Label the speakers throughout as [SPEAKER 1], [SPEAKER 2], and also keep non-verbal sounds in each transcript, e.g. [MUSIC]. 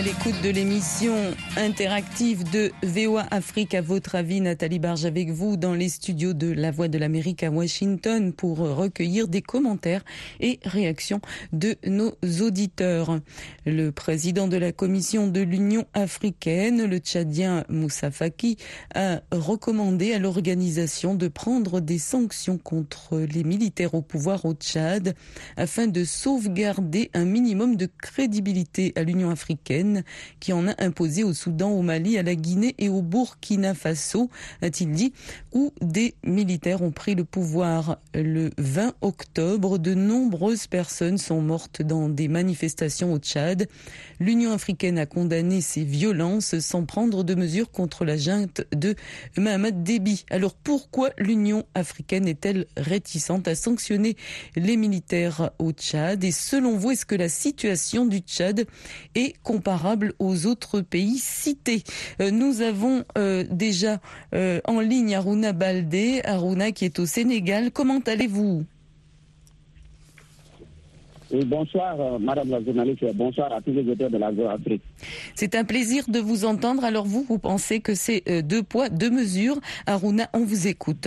[SPEAKER 1] À l'écoute de l'émission interactive de VOA Afrique. À votre avis, Nathalie Barge avec vous dans les studios de La Voix de l'Amérique à Washington pour recueillir des commentaires et réactions de nos auditeurs. Le président de la Commission de l'Union africaine, le Tchadien Moussa Faki, a recommandé à l'organisation de prendre des sanctions contre les militaires au pouvoir au Tchad afin de sauvegarder un minimum de crédibilité à l'Union africaine qui en a imposé au Soudan, au Mali, à la Guinée et au Burkina Faso, a-t-il dit, où des militaires ont pris le pouvoir le 20 octobre. De nombreuses personnes sont mortes dans des manifestations au Tchad. L'Union africaine a condamné ces violences sans prendre de mesures contre la junte de Mohamed Déby. Alors pourquoi l'Union africaine est-elle réticente à sanctionner les militaires au Tchad? Et selon vous, est-ce que la situation du Tchad est comparable aux autres pays cités. Euh, nous avons euh, déjà euh, en ligne Aruna Baldé, Aruna qui est au Sénégal. Comment allez-vous?
[SPEAKER 2] Bonsoir, Madame la journaliste, et bonsoir à tous les auteurs de la Afrique.
[SPEAKER 1] C'est un plaisir de vous entendre. Alors vous, vous pensez que c'est deux poids, deux mesures? Aruna, on vous écoute.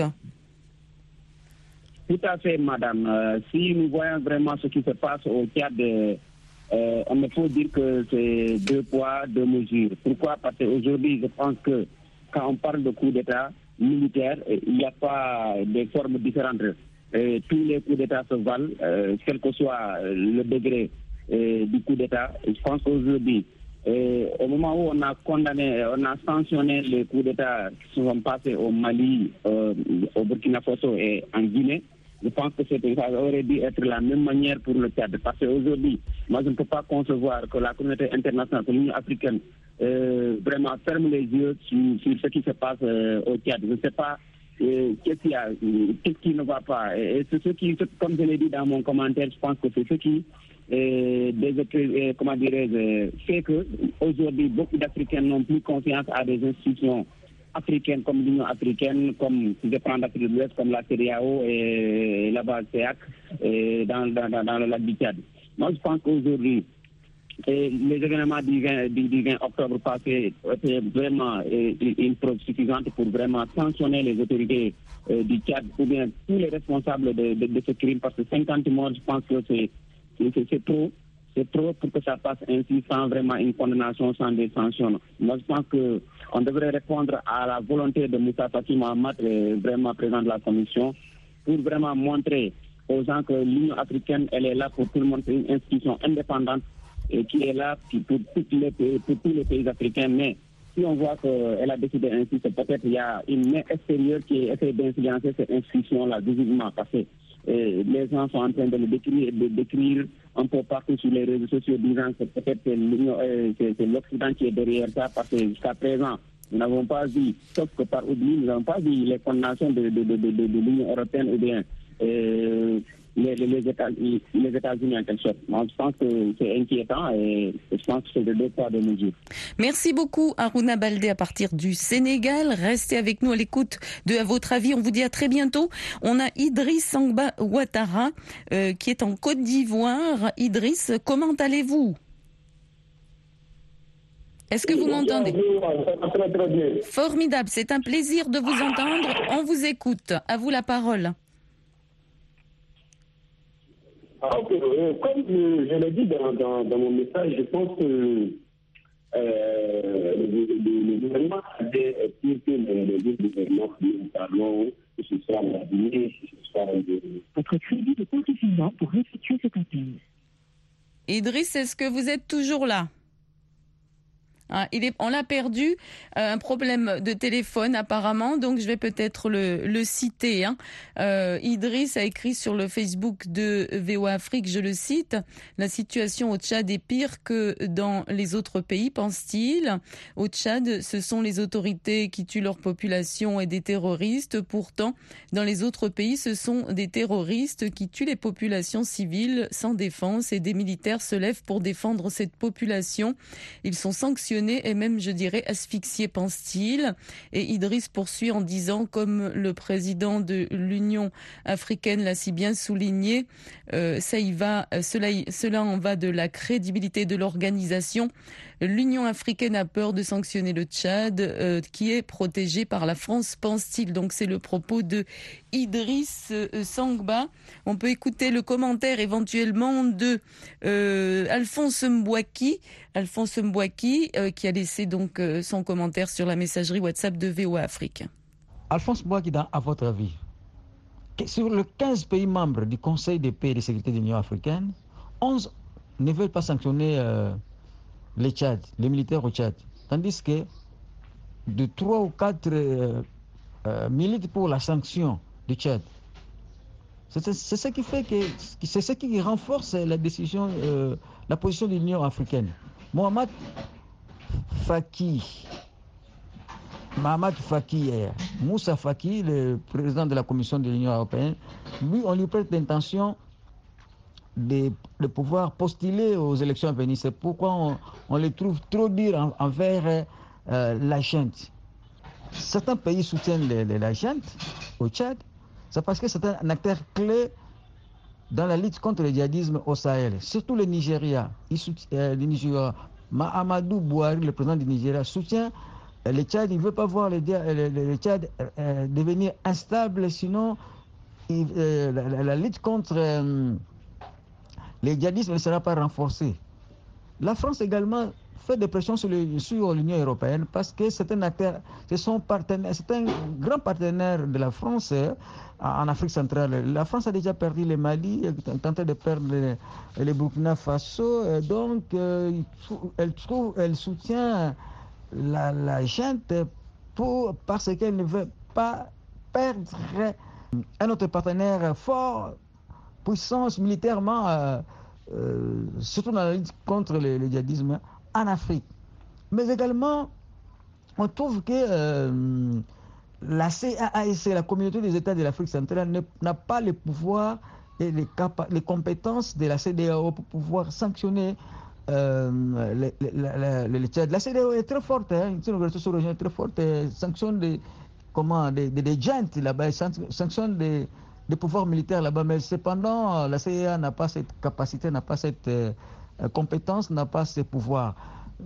[SPEAKER 2] Tout à fait, Madame. si nous voyons vraiment ce qui se passe au Tchad euh, on ne peut dire que c'est deux poids, deux mesures. Pourquoi? Parce qu'aujourd'hui, je pense que quand on parle de coup d'État militaire, il n'y a pas des formes différentes. tous les coups d'État se valent, euh, quel que soit le degré euh, du coup d'État. Je pense qu'aujourd'hui, au moment où on a condamné, on a sanctionné les coups d'État qui se sont passés au Mali, au Burkina Faso et en Guinée, je pense que ça aurait dû être la même manière pour le Tchad. Parce qu'aujourd'hui, moi, je ne peux pas concevoir que la communauté internationale, l'Union africaine, euh, vraiment ferme les yeux sur, ce qui se passe euh, au Tchad. Je ne sais pas euh, qu'est-ce qui ne va pas. Et c'est ce qui, comme je l'ai dit dans mon commentaire, je pense que c'est ce qui comment dirais fait que aujourd'hui beaucoup d'Africains n'ont plus confiance à des institutions africaines comme l'Union africaine, comme si je prends de l'Ouest, comme la CDAO et CEAC et dans, dans, dans, le lac du Tchad. Moi, je pense qu'aujourd'hui, les événements du 20, octobre passé étaient vraiment une preuve suffisante pour vraiment sanctionner les autorités euh, du Tchad ou bien tous les responsables de, de, ce crime parce que 50 morts, je pense que c'est trop c'est trop pour que ça passe ainsi sans vraiment une condamnation, sans des sanctions. Moi, je pense qu'on devrait répondre à la volonté de Moussa Fati Mohamed, vraiment président de la Commission, pour vraiment montrer aux gens que l'Union africaine, elle est là pour tout le monde, c'est une institution indépendante et qui est là pour, tous les pays africains. Mais si on voit qu'elle a décidé ainsi, c'est peut-être qu'il y a une main extérieure qui essaie d'influencer cette institution-là visiblement parce que euh, les gens sont en train de le décrire, de décrire un peu partout sur les réseaux sociaux, disant que peut-être euh, c'est l'Occident qui est derrière ça, parce que jusqu'à présent, nous n'avons pas vu, sauf que par oubli, nous n'avons pas vu les condamnations de l'Union européenne ou bien euh, les, les, États, les États-Unis en quelque sorte. Moi, je pense que c'est inquiétant et je pense que c'est de deux poids, deux mesures.
[SPEAKER 1] Merci beaucoup, Aruna Baldé, à partir du Sénégal. Restez avec nous à l'écoute de À votre avis. On vous dit à très bientôt. On a Idriss Sangba Ouattara euh, qui est en Côte d'Ivoire. Idriss, comment allez-vous? Est-ce que vous m'entendez? Formidable, c'est un plaisir de vous entendre. On vous écoute. À vous la parole.
[SPEAKER 3] Ah, euh, comme je, l'ai dit dans, dans, mon message, je pense que euh, le, gouvernement a dit que les deux gouvernements notamment que ce soit la Guinée, que ce soit de...
[SPEAKER 4] Votre crédit est insuffisant pour effectuer cet appel.
[SPEAKER 1] Idriss, est-ce que vous êtes toujours là? Est, on l'a perdu, euh, un problème de téléphone apparemment, donc je vais peut-être le, le citer. Hein. Euh, Idriss a écrit sur le Facebook de VOA Afrique, je le cite, la situation au Tchad est pire que dans les autres pays, pense-t-il. Au Tchad, ce sont les autorités qui tuent leur population et des terroristes. Pourtant, dans les autres pays, ce sont des terroristes qui tuent les populations civiles sans défense et des militaires se lèvent pour défendre cette population. Ils sont sanctionnés et même, je dirais, asphyxié, pense-t-il. Et Idriss poursuit en disant, comme le président de l'Union africaine l'a si bien souligné, euh, euh, cela, cela en va de la crédibilité de l'organisation. L'Union africaine a peur de sanctionner le Tchad, euh, qui est protégé par la France, pense-t-il. Donc c'est le propos de Idriss euh, Sangba. On peut écouter le commentaire éventuellement de euh, Alphonse Mbouaki, Alphonse Mbouaki, qui a laissé donc son commentaire sur la messagerie WhatsApp de VOA Afrique.
[SPEAKER 5] Alphonse Mbouaki, à votre avis, sur les 15 pays membres du Conseil de paix et de sécurité de l'Union africaine, 11 ne veulent pas sanctionner les Tchad, les militaires au Tchad. Tandis que de trois ou quatre euh, euh, militent pour la sanction du Tchad. C'est ce qui fait que c'est ce qui renforce la décision, euh, la position de l'Union africaine. Mohamed Faki, Mohamed Faki, Moussa Faki, le président de la Commission de l'Union européenne, lui, on lui prête l'intention de, pouvoir postuler aux élections à venir. C'est pourquoi on, les trouve trop durs envers euh, la gente. Certains pays soutiennent la gente au Tchad, c'est parce que c'est un acteur clé dans la lutte contre le djihadisme au Sahel, surtout le Nigeria. Euh, le. Mahamadou Bouhari, le président du Nigeria, soutient euh, le Tchad. Il ne veut pas voir le, Tchad devenir instable, sinon la, lutte contre le djihadisme ne sera pas renforcé. La France également fait des pressions sur l'Union européenne parce que c'est un c'est son partenaire, c'est un grand partenaire de la France euh, en Afrique centrale. La France a déjà perdu le Mali, elle tenté de perdre le, Burkina Faso, euh, donc euh, elle trouve, elle soutient la, la gente pour, parce qu'elle ne veut pas perdre un autre partenaire fort puissance militairement, surtout dans la lutte contre le, djihadisme en Afrique. Mais également, on trouve que euh, la CAAC, la communauté des États de l'Afrique centrale, n'a pas le pouvoir et les, les, compétences de la CDAO pour pouvoir sanctionner le, le, Tchad. La CDAO est très forte, hein, une organisation est très forte, sanctionne des, comment, des, des, là-bas, sanctionne des de pouvoir militaire là-bas. Mais cependant, la CIA n'a pas cette capacité, n'a pas cette euh, compétence, n'a pas ce pouvoir.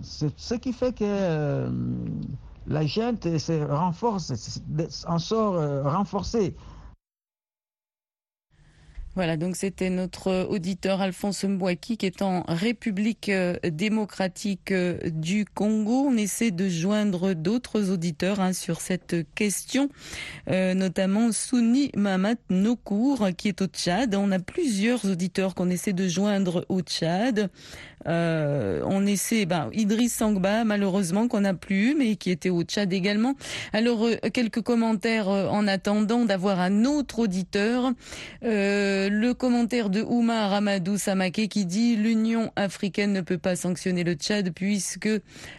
[SPEAKER 5] Ce qui fait que euh, la gente se renforce, en sort euh, renforcée.
[SPEAKER 1] Voilà, donc c'était notre auditeur Alphonse Mbouaki qui est en République euh, démocratique euh, du Congo. On essaie de joindre d'autres auditeurs hein, sur cette question, euh, notamment Souni Mamat Nokour qui est au Tchad. On a plusieurs auditeurs qu'on essaie de joindre au Tchad. On essaie, ben, Idriss Sangba, malheureusement, qu'on n'a plus, mais qui était au Tchad également. Alors, quelques commentaires en attendant d'avoir un autre auditeur. Le commentaire de Oumar Ramadou Samake qui dit l'Union africaine ne peut pas sanctionner le Tchad puisque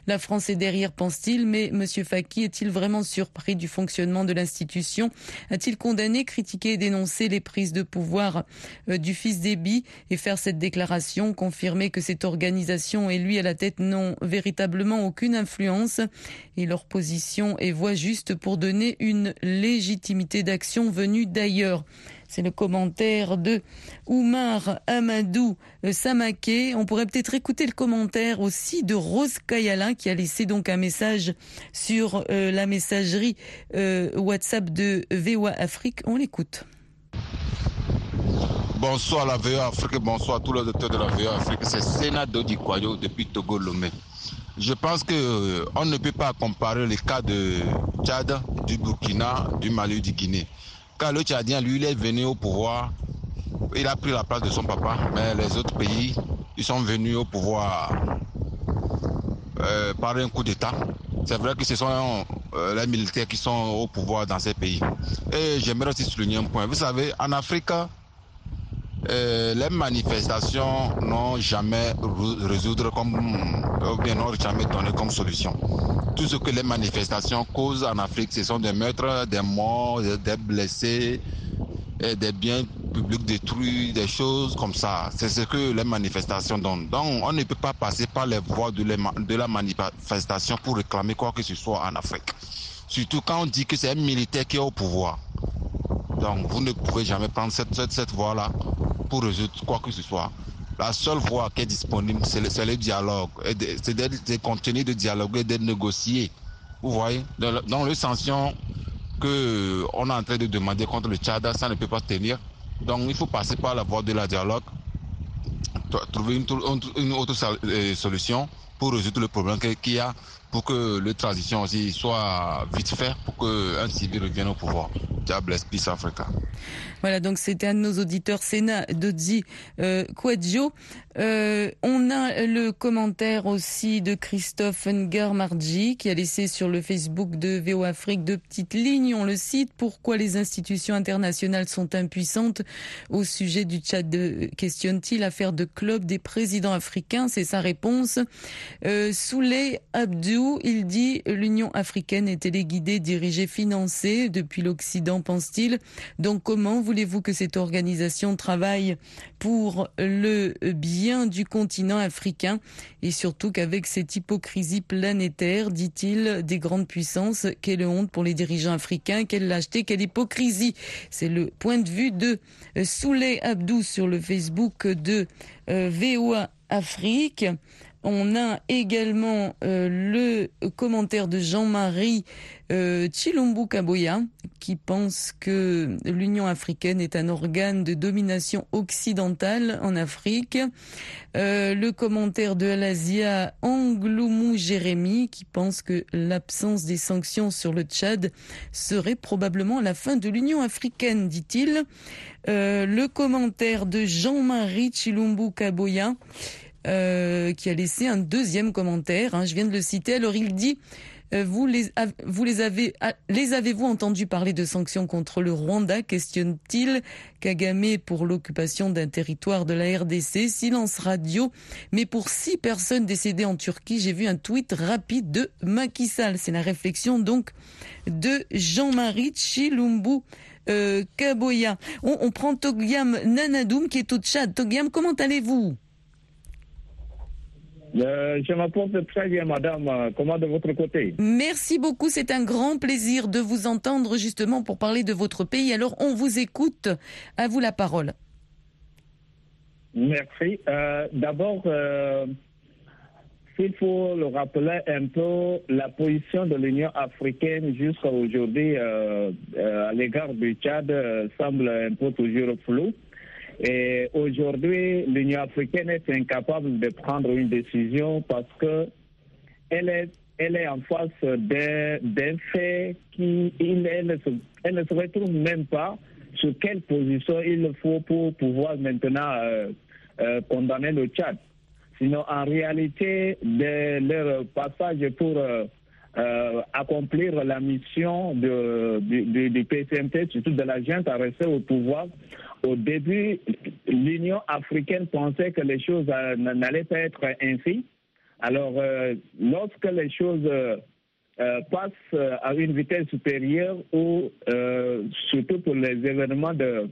[SPEAKER 1] la France est derrière, pense-t-il. Mais Monsieur Faki est-il vraiment surpris du fonctionnement de l'institution? A-t-il condamné, critiqué et dénoncé les prises de pouvoir du fils d'Ebi et faire cette déclaration, confirmer que c'est organisation et lui à la tête? N'ont véritablement aucune influence et leur position est voie juste pour donner une légitimité d'action venue d'ailleurs. C'est le commentaire de Oumar Amadou Samaké. On pourrait peut-être écouter le commentaire aussi de Rose Kayalin qui a laissé donc un message sur euh, la messagerie euh, WhatsApp de VOA Afrique. On l'écoute.
[SPEAKER 6] Bonsoir la VA Afrique, bonsoir à tous les auteurs de la VA Afrique. C'est Sénat Dodikwayo depuis Togo Lomé. Je pense qu'on euh, on ne peut pas comparer les cas de Tchad, du Burkina, du Mali, du Guinée. Car le Tchadien, lui, il est venu au pouvoir, il a pris la place de son papa, mais les autres pays, ils sont venus au pouvoir euh, par un coup d'État. C'est vrai que ce sont euh, les militaires qui sont au pouvoir dans ces pays. Et j'aimerais aussi souligner un point. Vous savez, en Afrique, euh, les manifestations n'ont jamais résoudre comme, ou bien n'ont jamais donné comme solution. Tout ce que les manifestations causent en Afrique, ce sont des meurtres, des morts, des blessés, des biens publics détruits, des choses comme ça. C'est ce que les manifestations donnent. Donc, on ne peut pas passer par les voies de, la manifestation pour réclamer quoi que ce soit en Afrique. Surtout quand on dit que c'est un militaire qui est au pouvoir. Donc, vous ne pouvez jamais prendre cette, cette voie-là pour résoudre quoi que ce soit. La seule voie qui est disponible, c'est le, dialogue. C'est de, continuer de dialoguer, de négocier. Vous voyez? Dans le sanction que on est en train de demander contre le Tchad, ça ne peut pas tenir. Donc il faut passer par la voie de la dialogue, trouver une, une autre solution pour résoudre le problème qu'il y a, pour que la transition aussi soit vite faite, pour qu'un civil revienne au pouvoir. Diable Peace Africa.
[SPEAKER 1] Voilà, donc c'était un de nos auditeurs, Sénat Dodzi euh. Euh, on a le commentaire aussi de Christophe Ngarmarji qui a laissé sur le Facebook de VO Afrique deux petites lignes. On le cite. Pourquoi les institutions internationales sont impuissantes au sujet du Tchad Questionne-t-il Affaire de club des présidents africains, c'est sa réponse. Euh, Souley Abdou, il dit l'Union africaine est téléguidée, dirigée, financée depuis l'Occident, pense-t-il. Donc comment voulez-vous que cette organisation travaille pour le bien du continent africain et surtout qu'avec cette hypocrisie planétaire, dit-il, des grandes puissances, quelle honte pour les dirigeants africains, quelle lâcheté, quelle hypocrisie. C'est le point de vue de Souley Abdou sur le Facebook de euh, VOA Afrique. On a également euh, le commentaire de Jean-Marie euh, Chilumbu Kaboya qui pense que l'Union africaine est un organe de domination occidentale en Afrique. Euh, le commentaire de Alazia Angloumou Jérémy qui pense que l'absence des sanctions sur le Tchad serait probablement la fin de l'Union africaine, dit-il. Euh, le commentaire de Jean-Marie Chilumbu Kaboya euh, qui a laissé un deuxième commentaire. Hein, je viens de le citer. Alors il dit euh, vous les, vous les avez, les avez-vous entendu parler de sanctions contre le Rwanda? Questionne-t-il Kagame pour l'occupation d'un territoire de la RDC. Silence radio. Mais pour six personnes décédées en Turquie, j'ai vu un tweet rapide de Macky Sall. C'est la réflexion donc de Jean-Marie Chilumbu. Euh, Kaboya. On, prend Togiam Nanadoum qui est au Tchad. Togiam, comment allez-vous?
[SPEAKER 7] Euh, je m'apporte très bien, madame. Comment de votre côté
[SPEAKER 1] Merci beaucoup. C'est un grand plaisir de vous entendre justement pour parler de votre pays. Alors, on vous écoute. À vous la parole.
[SPEAKER 7] Merci. Euh, D'abord, euh, il faut le rappeler un peu, la position de l'Union africaine jusqu'à aujourd'hui euh, à l'égard du Tchad semble un peu toujours floue. Et aujourd'hui, l'Union africaine est incapable de prendre une décision parce que elle est, en face d'un fait qui elle, ne se, elle, retrouve même pas sur quelle position il faut pour pouvoir maintenant euh, euh, condamner le Tchad. Sinon, en réalité, de leur passage pour euh, accomplir la mission de, du, du PCMT, surtout de la gente à rester au pouvoir, au début, l'Union africaine pensait que les choses euh, n'allaient pas être ainsi. Alors, euh, lorsque les choses euh, passent à une vitesse supérieure, ou surtout pour les événements de,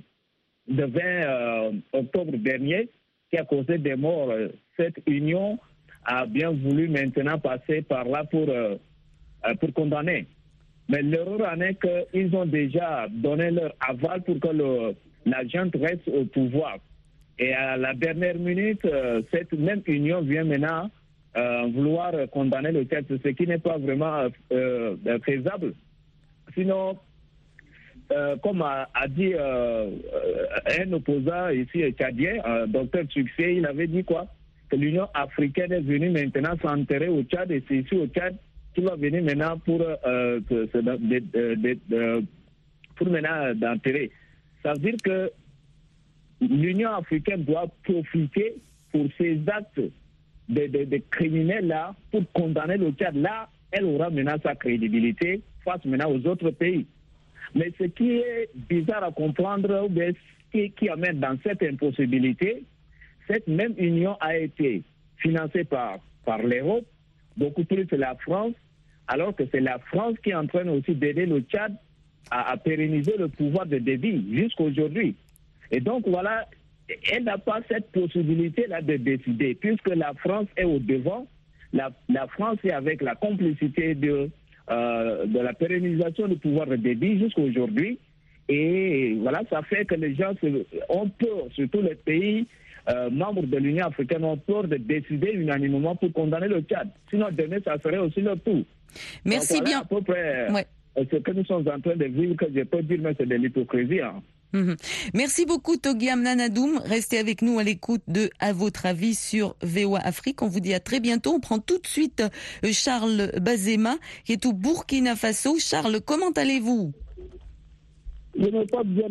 [SPEAKER 7] de 20 octobre dernier, qui a causé des morts, cette union a bien voulu maintenant passer par là pour, pour condamner. Mais l'erreur en est qu'ils ont déjà donné leur aval pour que le, la gente reste au pouvoir. Et à la dernière minute, euh, cette même union vient maintenant euh, vouloir condamner le Tchad, ce qui n'est pas vraiment euh, faisable. Sinon, comme a, dit un opposant ici tchadien, docteur Succès, il avait dit quoi? Que l'Union africaine est venue maintenant s'enterrer au Tchad et c'est ici au Tchad qui va venir maintenant pour, pour maintenant d'enterrer. Ça veut dire que l'Union africaine doit profiter pour ces actes des, criminels là pour condamner le Tchad, là, elle aura maintenant sa crédibilité face maintenant aux autres pays. Mais ce qui est bizarre à comprendre, ce qui, amène dans cette impossibilité, cette même union a été financée par, par l'Europe, beaucoup plus la France, alors que c'est la France qui est en train aussi d'aider le Tchad à, à, pérenniser le pouvoir de débit jusqu'à aujourd'hui. Et donc voilà, elle n'a pas cette possibilité-là de décider, puisque la France est au devant. La, la France est avec la complicité de, euh, de la pérennisation du pouvoir de débit jusqu'à aujourd'hui. Et voilà, ça fait que les gens ont peur, surtout les pays euh, membres de l'Union africaine ont peur de décider unanimement pour condamner le Tchad. Sinon, demain, ça serait aussi le tout.
[SPEAKER 1] Merci bien.
[SPEAKER 7] À peu près euh, ce que nous sommes en train de vivre, que je peux dire, mais c'est de l'hypocrisie. Hein.
[SPEAKER 1] Mhm. Merci beaucoup Togiam Nanadoum. Restez avec nous à l'écoute de À votre avis sur VOA Afrique. On vous dit à très bientôt. On prend tout de suite euh, Charles Bazema qui est au Burkina Faso. Charles, comment allez-vous?
[SPEAKER 8] Je n'ai pas bien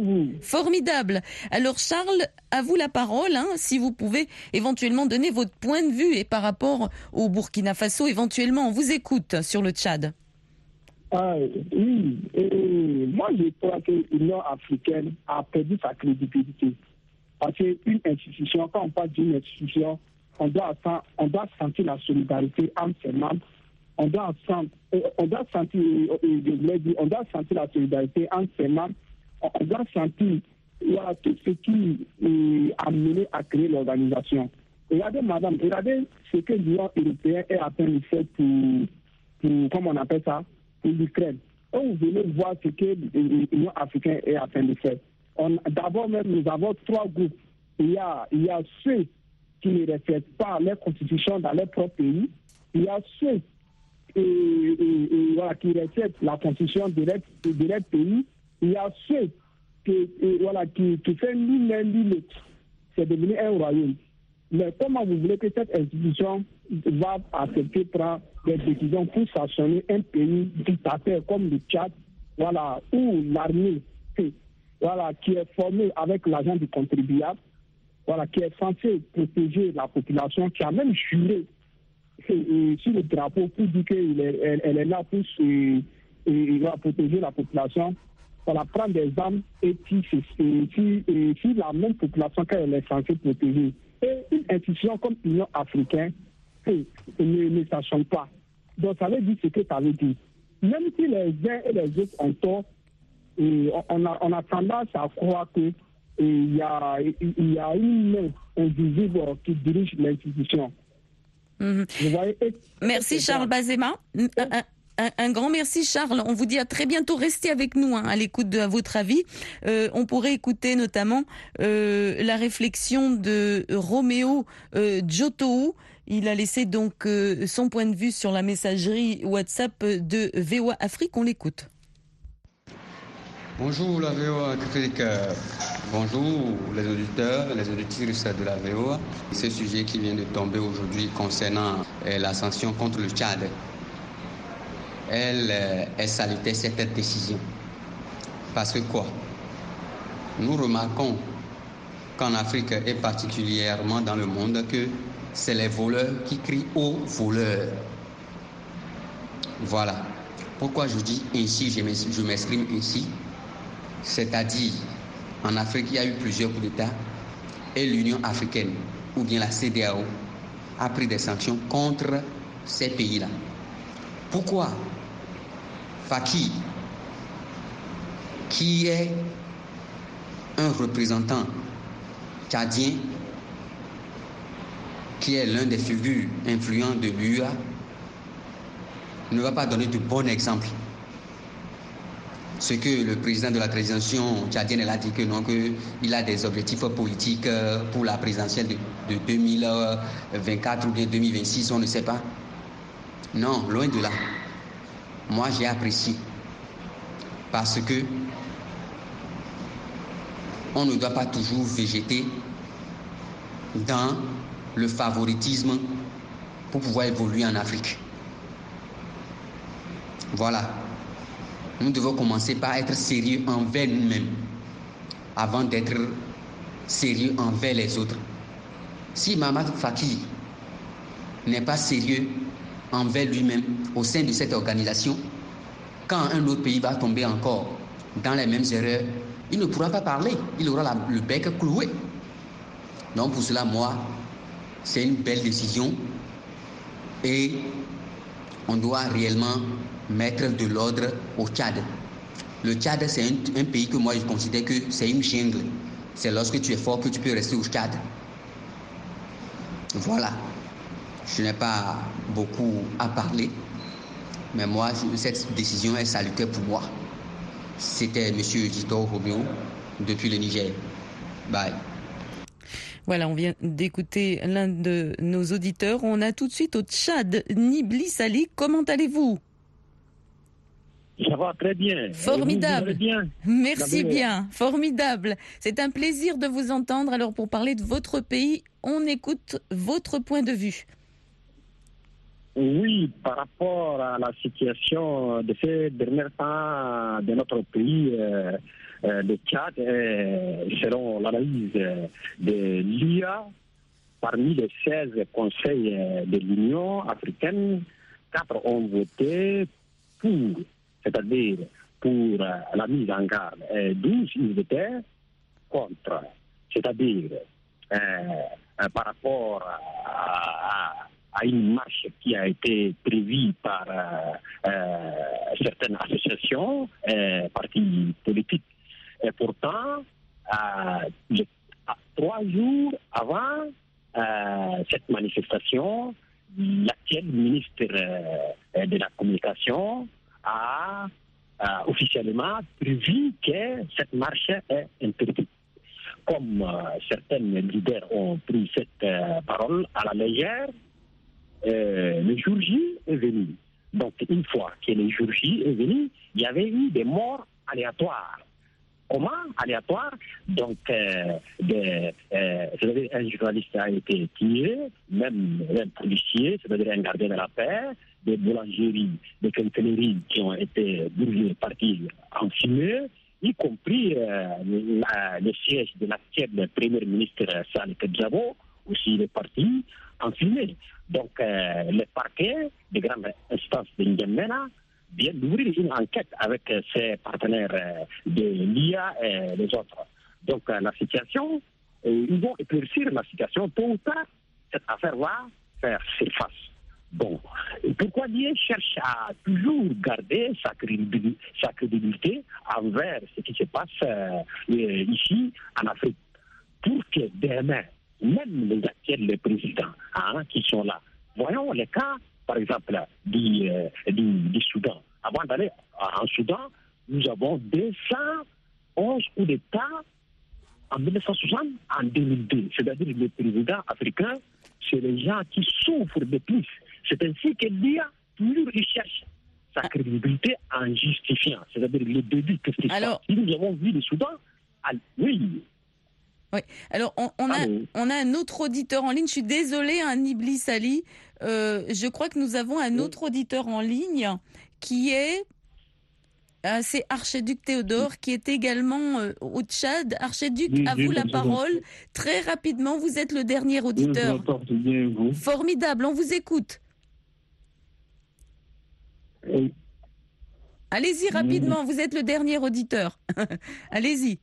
[SPEAKER 8] vous.
[SPEAKER 1] Formidable. Alors Charles, à vous la parole, hein, si vous pouvez éventuellement donner votre point de vue et par rapport au Burkina Faso, éventuellement, on vous écoute sur le Tchad.
[SPEAKER 8] Ah, oui, et moi je crois que l'Union africaine a perdu sa crédibilité. Parce qu'une institution, quand on parle d'une institution, on doit, on doit sentir la solidarité entre ses membres. On doit, sentir, on doit sentir, on doit sentir la solidarité entre ses membres. On doit sentir voilà, tout ce qui a mené à créer l'organisation. Regardez, madame, regardez ce que l'Union européenne est en train de faire pour, pour, comment on appelle ça, pour l'Ukraine. vous venez voir ce que l'Union africaine est en train de faire. D'abord même, nous avons trois groupes. Il y a, ceux qui ne respectent pas leur constitution dans leur propre pays. Il y a ceux et, qui respectent la constitution de leur, de leur pays. Il y a ceux qui, voilà, qui, qui font ni l'un ni l'autre. C'est devenu un royaume. Mais comment vous voulez que cette institution va accepter prendre des décisions pour sanctionner un pays dictateur comme le Tchad, voilà, où l'armée, voilà, qui est formée avec l'argent du contribuable, voilà, qui est censée protéger la population, qui a même juré sur le drapeau pour dire qu'elle est, là pour se, protéger la population, voilà, prendre des armes et puis la même population qu'elle est censée protéger. Et une institution comme l'Union africaine ne, ne pas. Donc ça veut dire ce que ça veut dire. Même si les uns et les autres ont tort, et on, a, on a tendance à croire qu'il y a, il y a une main invisible qui dirige l'institution.
[SPEAKER 1] Mhm. Merci Charles Bazema. Un, grand merci Charles. On vous dit à très bientôt. Restez avec nous hein, à l'écoute de à votre avis. Euh, on pourrait écouter notamment euh, la réflexion de Roméo euh, Giotto. Il a laissé donc euh, son point de vue sur la messagerie WhatsApp de VOA Afrique. On l'écoute.
[SPEAKER 9] Bonjour la VOA Afrique. Bonjour les auditeurs, les auditrices de la VOA. Ce sujet qui vient de tomber aujourd'hui concernant la sanction contre le Tchad elle, euh, elle salutait cette décision. Parce que quoi? Nous remarquons qu'en Afrique et particulièrement dans le monde que c'est les voleurs qui crient aux voleurs. Voilà. Pourquoi je dis ainsi, je m'exprime ainsi? C'est-à-dire, en Afrique, il y a eu plusieurs coups d'État et l'Union africaine, ou bien la CDAO, a pris des sanctions contre ces pays-là. Pourquoi? Faki, qui est un représentant tchadien, qui est l'un des figures influentes de l'UA, ne va pas donner de bon exemple. Ce que le président de la transition tchadienne a dit que non, qu'il a des objectifs politiques euh, pour la présidentielle de, de 2024 ou bien 2026, on ne sait pas. Non, loin de là moi j'ai apprécié. Parce que on ne doit pas toujours végéter dans le favoritisme pour pouvoir évoluer en Afrique. Voilà. Nous devons commencer par être sérieux envers nous-mêmes avant d'être sérieux envers les autres. Si Mamad Fakir n'est pas sérieux envers lui-même au sein de cette organisation, quand un autre pays va tomber encore dans les mêmes erreurs, il ne pourra pas parler, il aura le bec cloué. Donc pour cela, moi, c'est une belle décision et on doit réellement mettre de l'ordre au Tchad. Le Tchad, c'est un, pays que moi je considère que c'est une jungle. C'est lorsque tu es fort que tu peux rester au Tchad. Voilà. Je n'ai pas beaucoup à parler, mais moi, cette décision est salutaire pour moi. C'était M. Gito Romeo depuis le Niger. Bye.
[SPEAKER 1] Voilà, on vient d'écouter l'un de nos auditeurs. On a tout de suite au Tchad, Nibli Sali. Comment allez-vous?
[SPEAKER 3] Ça va très bien.
[SPEAKER 1] Formidable.
[SPEAKER 3] Vous, bien?
[SPEAKER 1] Merci bien. Formidable. C'est un plaisir de vous entendre. Alors, pour parler de votre pays, on écoute votre point de vue.
[SPEAKER 3] Oui, par rapport à la situation de ces derniers temps de notre pays, euh, euh, le Tchad, euh, selon l'analyse de l'IA, parmi les 16 conseils de l'Union africaine, quatre ont voté pour, c'est-à-dire pour la mise en garde, et 12 ils étaient contre, c'est-à-dire par rapport à une marche qui a été prévue par euh, euh, certaines associations, euh, partis politiques. Et pourtant, le, trois jours avant cette manifestation, l'actuel ministre de la Communication a officiellement prévu que cette marche est interdite. Comme certains leaders ont pris cette parole à la légère, euh, le jour J est venu. Donc, une fois que le jour J est venu, il y avait eu des morts aléatoires. Comment aléatoires Donc, euh, euh, un journaliste a été tué, même un policier, c'est-à-dire un gardien de la paix, des boulangeries, des cantonneries qui ont été brûlées, parties en fumée, y compris le siège de l'actuel Premier ministre Salih Kedjabo, aussi les partis en fumée. Donc, euh, le parquet des grandes instances de N'Djamena d'ouvrir une enquête avec ses partenaires euh, de l'IA et les autres. Donc, euh, la situation, ils vont éclaircir la situation tôt ou. Cette affaire va faire surface. Bon, pourquoi l'IA cherche à toujours garder sa crédibilité, sa crédibilité envers ce qui se passe ici en Afrique? Pour que demain, même les actuels présidents hein, qui sont là. Voyons les cas, par exemple, du, euh, du, Soudan. Avant d'aller en Soudan, nous avons 211 coups d'État en 1960, en 2002. C'est-à-dire les présidents africains, c'est les gens qui souffrent de plus. C'est ainsi que l'IA toujours recherche sa crédibilité en justifiant. C'est-à-dire le début que c'est Alors... Nous avons vu le Soudan, oui,
[SPEAKER 1] oui. Alors, on, a, on a un autre auditeur en ligne. Je suis désolée, un hein, Iblis Ali. Euh, je crois que nous avons un autre auditeur en ligne qui est. Euh, c'est Archiduc Théodore qui est également euh, au Tchad. Archiduc, à vous la parole. Très rapidement, vous êtes le dernier auditeur. Formidable, on vous écoute. Allez-y rapidement, vous êtes le dernier auditeur. [LAUGHS] Allez-y.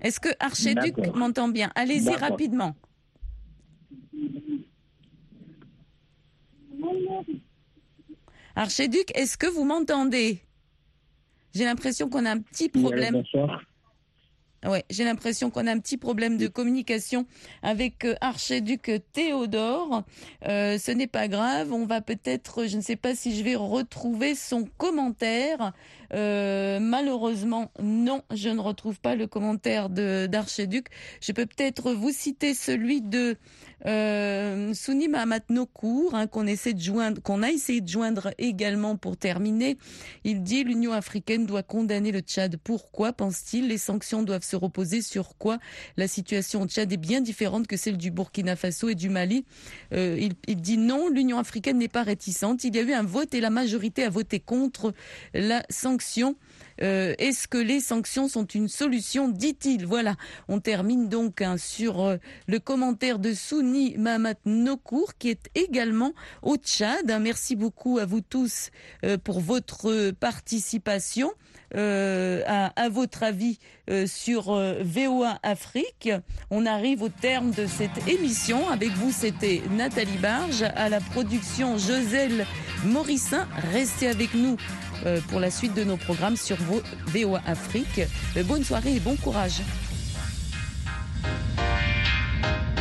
[SPEAKER 1] Est-ce que Archiduc m'entend bien? Allez-y rapidement. Archiduc, est-ce que vous m'entendez? J'ai l'impression qu'on a un petit problème. Ouais, j'ai l'impression qu'on a un petit problème de communication avec euh, Archiduc Théodore. Euh, ce n'est pas grave, on va peut-être, je ne sais pas si je vais retrouver son commentaire. Euh, malheureusement, non, je ne retrouve pas le commentaire d'Archiduc. Je peux peut-être vous citer celui de euh, Souni Mahamat Nokour, hein, qu'on joindre, a essayé de joindre également pour terminer. Il dit l'Union africaine doit condamner le Tchad. Pourquoi pense-t-il? Les sanctions doivent se reposer sur quoi? La situation au Tchad est bien différente que celle du Burkina Faso et du Mali. Euh, il dit non, l'Union africaine n'est pas réticente. Il y a eu un vote et la majorité a voté contre la sanction Est-ce que les sanctions sont une solution dit-il. Voilà, on termine donc hein, sur le commentaire de Souni Mahamat Nokour qui est également au Tchad. Merci beaucoup à vous tous pour votre participation. Euh, à, votre avis euh, sur euh, VOA Afrique. On arrive au terme de cette émission. Avec vous, c'était Nathalie Barge. À la production, Joselle Morissin. Restez avec nous euh, pour la suite de nos programmes sur VOA Afrique. Euh, bonne soirée et bon courage.